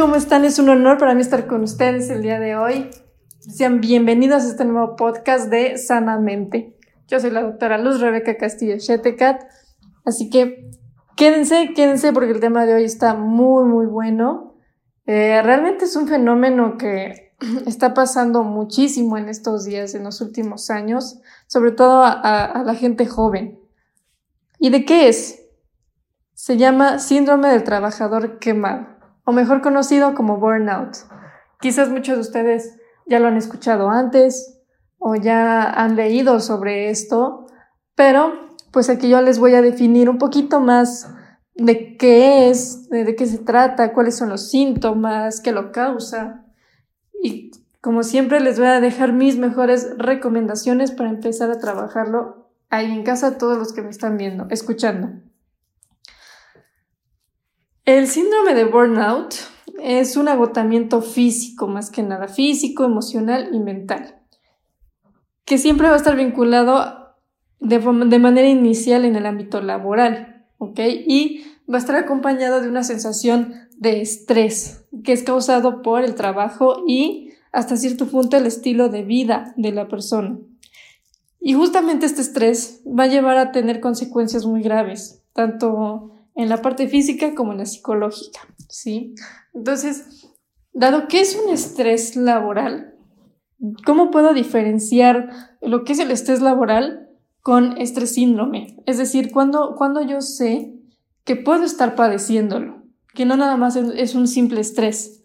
¿Cómo están? Es un honor para mí estar con ustedes el día de hoy. Sean bienvenidos a este nuevo podcast de Sanamente. Yo soy la doctora Luz Rebeca Castillo Shetecat, así que quédense, quédense porque el tema de hoy está muy, muy bueno. Eh, realmente es un fenómeno que está pasando muchísimo en estos días, en los últimos años, sobre todo a la gente joven. ¿Y de qué es? Se llama síndrome del trabajador quemado o mejor conocido como burnout. Quizás muchos de ustedes ya lo han escuchado antes o ya han leído sobre esto, pero pues aquí yo les voy a definir un poquito más de qué es, de, qué se trata, cuáles son los síntomas, qué lo causa. Y como siempre les voy a dejar mis mejores recomendaciones para empezar a trabajarlo ahí en casa todos los que me están viendo, escuchando. El síndrome de burnout es un agotamiento físico, más que nada, físico, emocional y mental, que siempre va a estar vinculado de, manera inicial en el ámbito laboral, ¿ok? Y va a estar acompañado de una sensación de estrés que es causado por el trabajo y hasta cierto punto el estilo de vida de la persona. Y justamente este estrés va a llevar a tener consecuencias muy graves, tanto en la parte física como en la psicológica, ¿sí? Entonces, dado que es un estrés laboral, ¿cómo puedo diferenciar lo que es el estrés laboral con estrés síndrome? Es decir, cuando, cuando yo sé que puedo estar padeciéndolo, que no nada más es un simple estrés.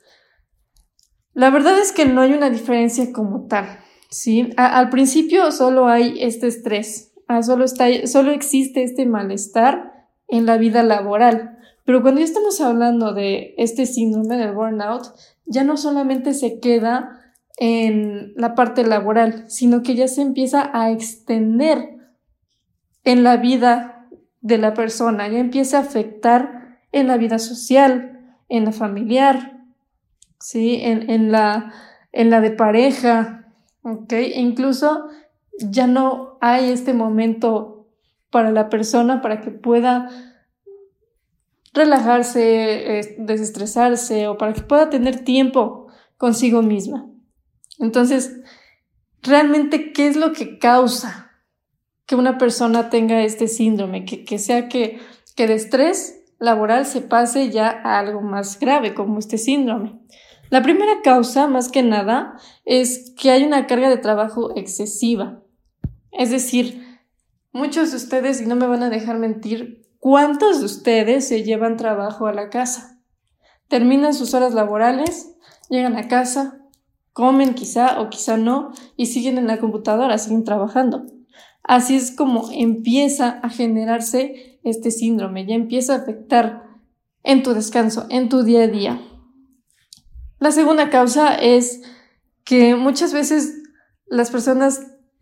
La verdad es que no hay una diferencia como tal, ¿sí? al principio solo hay este estrés, ah, solo, está, solo existe este malestar en la vida laboral. Pero cuando ya estamos hablando de este síndrome del burnout, ya no solamente se queda en la parte laboral, sino que ya se empieza a extender en la vida de la persona, ya empieza a afectar en la vida social, en la familiar, ¿sí? en, en, la, en la de pareja, ¿ok? E incluso ya no hay este momento para la persona para que pueda relajarse, desestresarse o para que pueda tener tiempo consigo misma. Entonces, realmente, ¿qué es lo que causa que una persona tenga este síndrome? Que, sea que, que de estrés laboral se pase ya a algo más grave como este síndrome. La primera causa, más que nada, es que hay una carga de trabajo excesiva. Es decir, Muchos de ustedes, y no me van a dejar mentir, ¿cuántos de ustedes se llevan trabajo a la casa? Terminan sus horas laborales, llegan a casa, comen quizá o quizá no, y siguen en la computadora, siguen trabajando. Así es como empieza a generarse este síndrome, ya empieza a afectar en tu descanso, en tu día a día. La segunda causa es que muchas veces las personas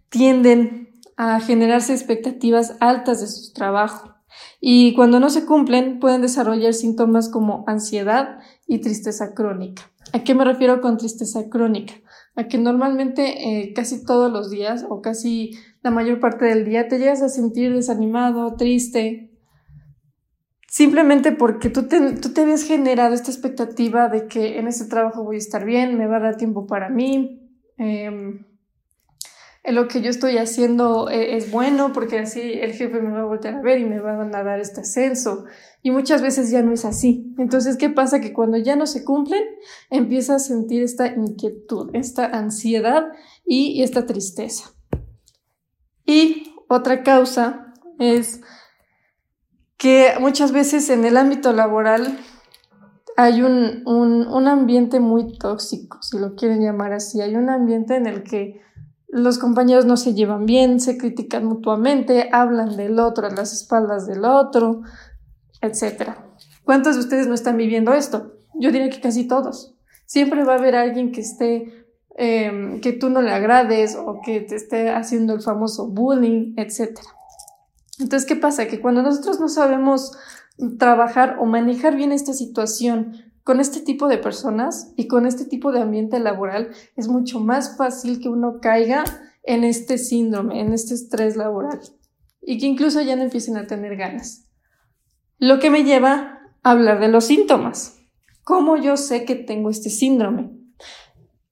tienden a generarse expectativas altas de su trabajo y cuando no se cumplen pueden desarrollar síntomas como ansiedad y tristeza crónica. ¿A qué me refiero con tristeza crónica? A que normalmente eh, casi todos los días o casi la mayor parte del día te llegas a sentir desanimado, triste, simplemente porque tú te, tú te habías generado esta expectativa de que en ese trabajo voy a estar bien, me va a dar tiempo para mí. Eh, lo que yo estoy haciendo eh, es bueno porque así el jefe me va a voltear a ver y me van a dar este ascenso. Y muchas veces ya no es así. Entonces, ¿qué pasa? Que cuando ya no se cumplen, empieza a sentir esta inquietud, esta ansiedad y, esta tristeza. Y otra causa es que muchas veces en el ámbito laboral hay un, un, un ambiente muy tóxico, si lo quieren llamar así. Hay un ambiente en el que los compañeros no se llevan bien, se critican mutuamente, hablan del otro a las espaldas del otro, etc. ¿Cuántos de ustedes no están viviendo esto? Yo diría que casi todos. Siempre va a haber alguien que esté, em, que tú no le agrades o que te esté haciendo el famoso bullying, etc. Entonces, ¿qué pasa? Que cuando nosotros no sabemos trabajar o manejar bien esta situación con este tipo de personas y con este tipo de ambiente laboral es mucho más fácil que uno caiga en este síndrome, en este estrés laboral y que incluso ya no empiecen a tener ganas. Lo que me lleva a hablar de los síntomas. ¿Cómo yo sé que tengo este síndrome?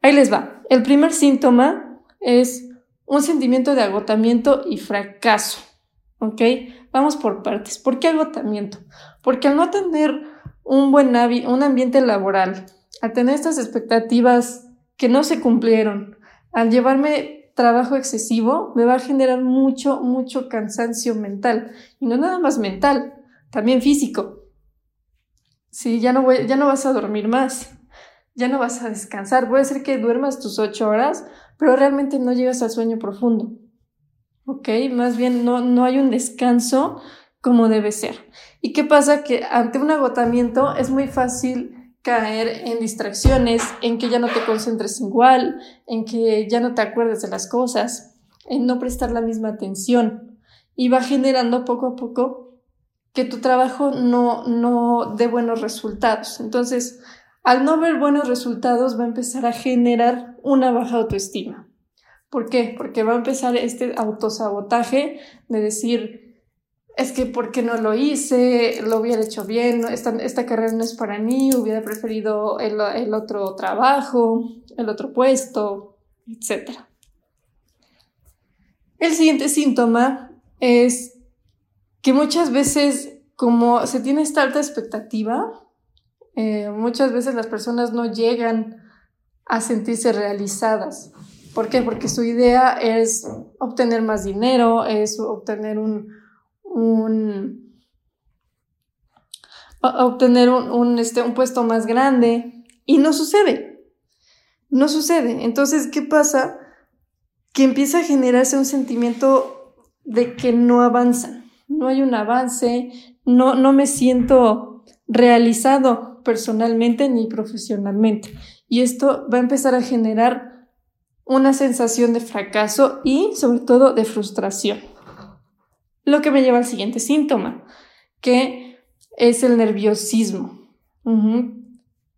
Ahí les va. El primer síntoma es un sentimiento de agotamiento y fracaso. ¿Ok? Vamos por partes. ¿Por qué agotamiento? Porque al no tener un buen un ambiente laboral, al tener estas expectativas que no se cumplieron, al llevarme trabajo excesivo, me va a generar mucho, mucho cansancio mental. Y no nada más mental, también físico. Sí, ya no, ya no vas a dormir más, ya no vas a descansar. Puede ser que duermas tus ocho horas, pero realmente no llegas al sueño profundo. ¿Ok? Más bien no, no hay un descanso como debe ser. ¿Y qué pasa? Que ante un agotamiento es muy fácil caer en distracciones, en que ya no te concentres igual, en que ya no te acuerdes de las cosas, en no prestar la misma atención. Y va generando poco a poco que tu trabajo no, no dé buenos resultados. Entonces, al no ver buenos resultados, va a empezar a generar una baja autoestima. ¿Por qué? Porque va a empezar este autosabotaje de decir, es que ¿por qué no lo hice? Lo hubiera hecho bien, esta, esta carrera no es para mí, hubiera preferido el, el otro trabajo, el otro puesto, etc. El siguiente síntoma es que muchas veces, como se tiene esta alta expectativa, eh, muchas veces las personas no llegan a sentirse realizadas. ¿Por qué? Porque su idea es obtener más dinero, es obtener un, un obtener un, este, un puesto más grande y no sucede. No sucede. Entonces, ¿qué pasa? Que empieza a generarse un sentimiento de que no avanzan no hay un avance, no, no me siento realizado personalmente ni profesionalmente. Y esto va a empezar a generar una sensación de fracaso y sobre todo de frustración. Lo que me lleva al siguiente síntoma, que es el nerviosismo.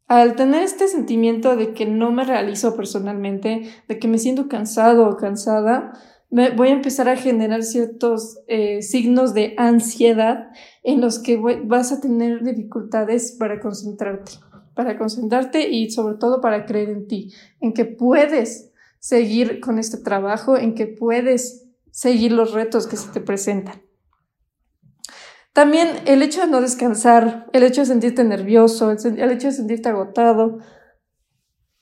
Al tener este sentimiento de que no me realizo personalmente, de que me siento cansado o cansada, voy a empezar a generar ciertos eh, signos de ansiedad en los que vas a tener dificultades para concentrarte, para concentrarte y sobre todo para creer en ti, en que puedes seguir con este trabajo, en que puedes seguir los retos que se te presentan. También el hecho de no descansar, el hecho de sentirte nervioso, el, hecho de sentirte agotado,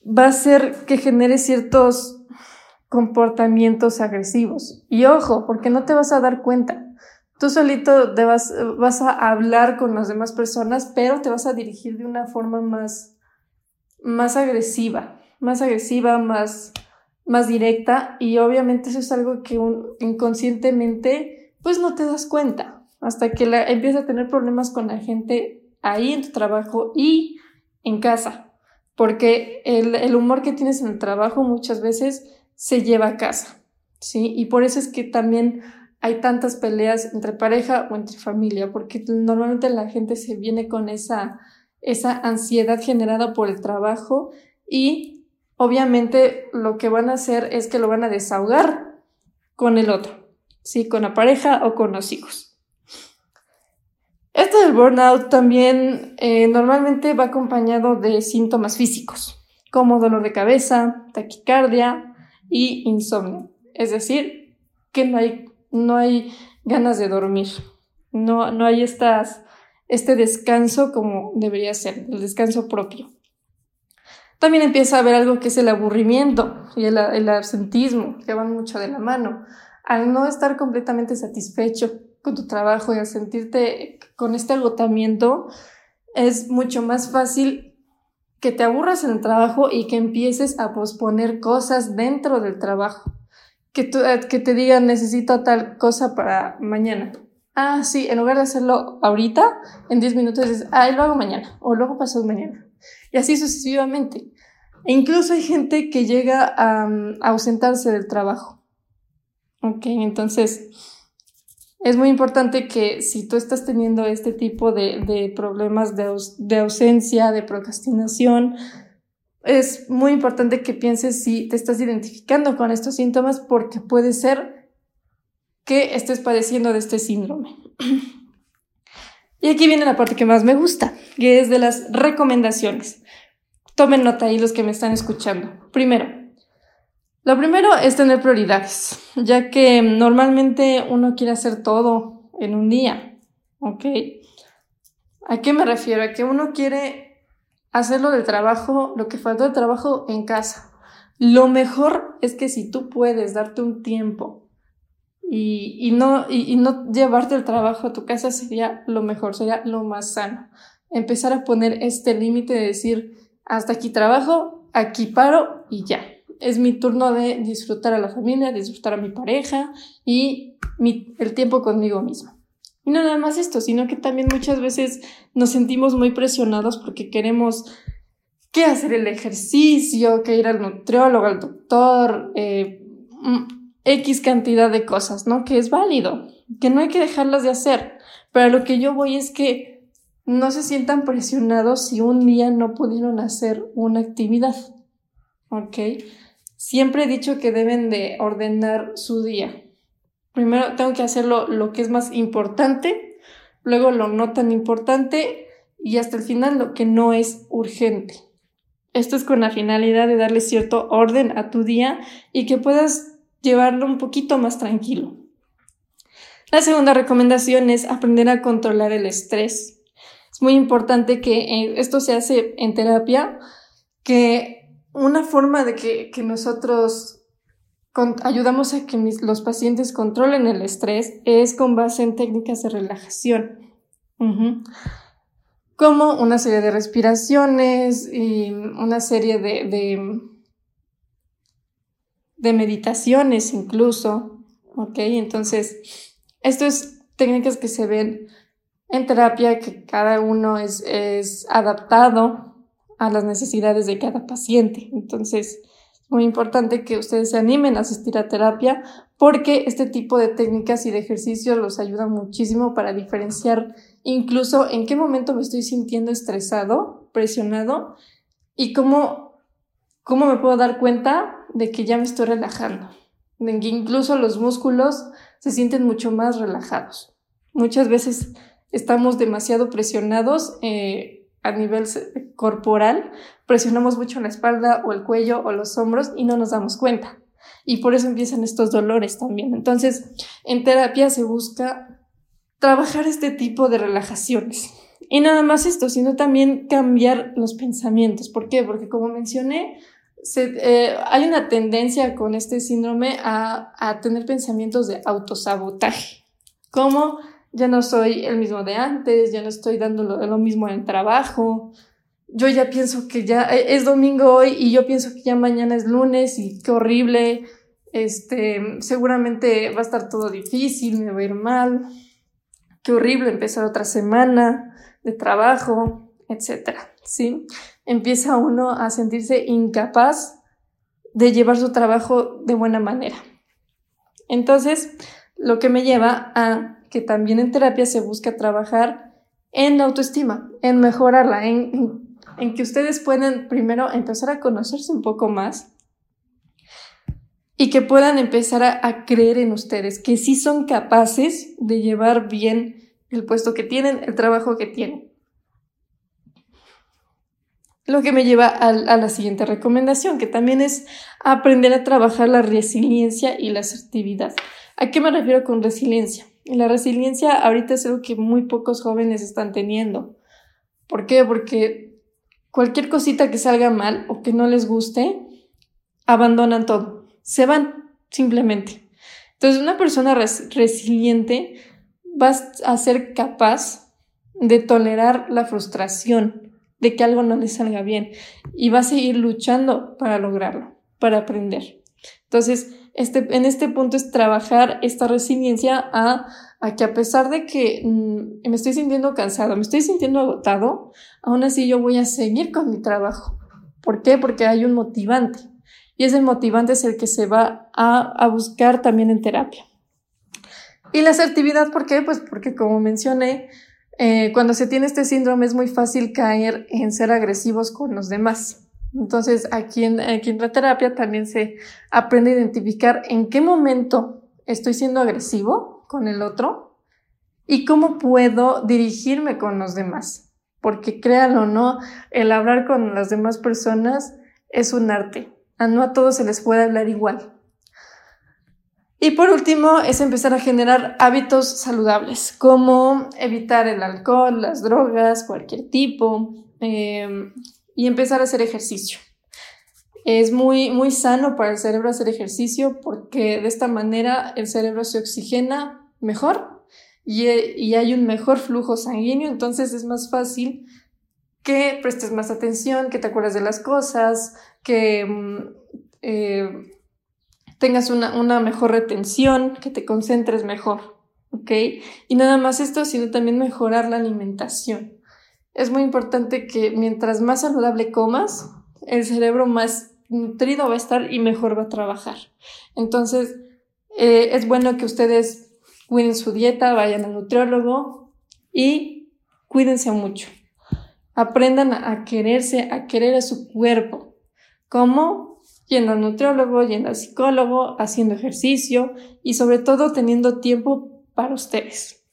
va a hacer que genere ciertos comportamientos agresivos. Y ojo, porque no te vas a dar cuenta. Tú solito te vas, vas a hablar con las demás personas, pero te vas a dirigir de una forma más, más agresiva, más agresiva, más, más directa. Y obviamente eso es algo que inconscientemente, pues no te das cuenta. Hasta que la, empiezas a tener problemas con la gente ahí en tu trabajo y en casa. Porque el, el humor que tienes en el trabajo muchas veces se lleva a casa, ¿sí? Y por eso es que también hay tantas peleas entre pareja o entre familia, porque normalmente la gente se viene con esa, esa ansiedad generada por el trabajo y obviamente lo que van a hacer es que lo van a desahogar con el otro, ¿sí? Con la pareja o con los hijos. Esto del burnout también eh, normalmente va acompañado de síntomas físicos, como dolor de cabeza, taquicardia, y insomnio. Es decir, que no hay, no hay ganas de dormir. No, no hay estas, este descanso como debería ser, el descanso propio. También empieza a haber algo que es el aburrimiento y el, absentismo, que van mucho de la mano. Al no estar completamente satisfecho con tu trabajo y al sentirte con este agotamiento, es mucho más fácil que te aburras en el trabajo y que empieces a posponer cosas dentro del trabajo. Que, eh, que te digan necesito tal cosa para mañana. Ah, sí, en lugar de hacerlo ahorita, en 10 minutos dices, ah, lo hago mañana o luego pasado mañana. Y así sucesivamente. E incluso hay gente que llega a, a ausentarse del trabajo. Ok, entonces es muy importante que si tú estás teniendo este tipo de, problemas de, ausencia, de procrastinación, es muy importante que pienses si te estás identificando con estos síntomas porque puede ser que estés padeciendo de este síndrome. Y aquí viene la parte que más me gusta, que es de las recomendaciones. Tomen nota ahí los que me están escuchando. Primero, lo primero es tener prioridades, ya que normalmente uno quiere hacer todo en un día, ¿ok? ¿A qué me refiero? A que uno quiere hacerlo de trabajo, lo que faltó de trabajo en casa. Lo mejor es que si tú puedes darte un tiempo y, no, y, no llevarte el trabajo a tu casa sería lo mejor, sería lo más sano. Empezar a poner este límite de decir, hasta aquí trabajo, aquí paro y ya. Es mi turno de disfrutar a la familia, disfrutar a mi pareja y el tiempo conmigo misma. Y no nada más esto, sino que también muchas veces nos sentimos muy presionados porque queremos que hacer el ejercicio, que ir al nutriólogo, al doctor, eh, mm, X cantidad de cosas, ¿no? Que es válido, que no hay que dejarlas de hacer. Pero lo que yo voy es que no se sientan presionados si un día no pudieron hacer una actividad. ¿Ok? Siempre he dicho que deben de ordenar su día. Primero tengo que hacerlo lo que es más importante, luego lo no tan importante y hasta el final lo que no es urgente. Esto es con la finalidad de darle cierto orden a tu día y que puedas llevarlo un poquito más tranquilo. La segunda recomendación es aprender a controlar el estrés. Es muy importante que eh, esto se hace en terapia, que una forma de que, nosotros ayudamos a que los pacientes controlen el estrés es con base en técnicas de relajación. Como una serie de respiraciones y una serie de meditaciones incluso, ¿ok? Entonces, esto es técnicas que se ven en terapia, que cada uno es, es adaptado a las necesidades de cada paciente. Entonces, es muy importante que ustedes se animen a asistir a terapia porque este tipo de técnicas y de ejercicios los ayudan muchísimo para diferenciar incluso en qué momento me estoy sintiendo estresado, presionado y cómo ¿Cómo me puedo dar cuenta de que ya me estoy relajando? De que incluso los músculos se sienten mucho más relajados. Muchas veces estamos demasiado presionados eh, a nivel corporal, presionamos mucho la espalda o el cuello o los hombros y no nos damos cuenta. Y por eso empiezan estos dolores también. Entonces, en terapia se busca trabajar este tipo de relajaciones. Y nada más esto, sino también cambiar los pensamientos. ¿Por qué? Porque como mencioné, eh, hay una tendencia con este síndrome a, tener pensamientos de autosabotaje. Como ya no soy el mismo de antes, ya no estoy dando lo, lo mismo en el trabajo, yo ya pienso que ya eh, es domingo hoy y yo pienso que ya mañana es lunes y qué horrible, este, seguramente va a estar todo difícil, me va a ir mal, qué horrible empezar otra semana de trabajo, etcétera, ¿sí? empieza uno a sentirse incapaz de llevar su trabajo de buena manera. Entonces, lo que me lleva a que también en terapia se busca trabajar en la autoestima, en mejorarla, en, que ustedes puedan primero empezar a conocerse un poco más y que puedan empezar a, a, creer en ustedes, que sí son capaces de llevar bien el puesto que tienen, el trabajo que tienen. Lo que me lleva a, la siguiente recomendación, que también es aprender a trabajar la resiliencia y la asertividad. ¿A qué me refiero con resiliencia? La resiliencia ahorita es algo que muy pocos jóvenes están teniendo. ¿Por qué? Porque cualquier cosita que salga mal o que no les guste, abandonan todo. Se van, simplemente. Entonces, una persona resiliente va a ser capaz de tolerar la frustración, de que algo no le salga bien y va a seguir luchando para lograrlo, para aprender. Entonces, este, en este punto es trabajar esta resiliencia a, a que a pesar de que mm, me estoy sintiendo cansado, me estoy sintiendo agotado, aún así yo voy a seguir con mi trabajo. ¿Por qué? Porque hay un motivante. Y ese motivante es el que se va a, a buscar también en terapia. Y la asertividad, ¿por qué? Pues porque como mencioné, eh, cuando se tiene este síndrome es muy fácil caer en ser agresivos con los demás. Entonces, aquí en, aquí en la terapia también se aprende a identificar en qué momento estoy siendo agresivo con el otro y cómo puedo dirigirme con los demás. Porque créanlo o no, el hablar con las demás personas es un arte. A no a todos se les puede hablar igual. Y por último, es empezar a generar hábitos saludables, como evitar el alcohol, las drogas, cualquier tipo, em, y empezar a hacer ejercicio. Es muy, muy sano para el cerebro hacer ejercicio porque de esta manera el cerebro se oxigena mejor y, y hay un mejor flujo sanguíneo, entonces es más fácil que prestes más atención, que te acuerdes de las cosas, que mm, eh, tengas una, una, mejor retención, que te concentres mejor, ¿ok? Y nada más esto, sino también mejorar la alimentación. Es muy importante que mientras más saludable comas, el cerebro más nutrido va a estar y mejor va a trabajar. Entonces, eh, es bueno que ustedes cuiden su dieta, vayan al nutriólogo y cuídense mucho. Aprendan a quererse, a querer a su cuerpo. ¿Cómo? Yendo al nutriólogo, yendo al psicólogo, haciendo ejercicio y sobre todo teniendo tiempo para ustedes.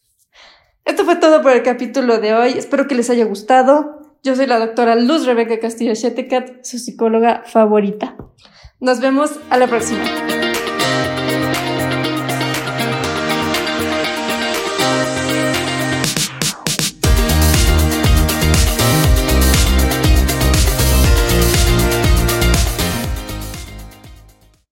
Esto fue todo por el capítulo de hoy. Espero que les haya gustado. Yo soy la doctora Luz Rebeca Castillo Chetecat, su psicóloga favorita. Nos vemos a la próxima.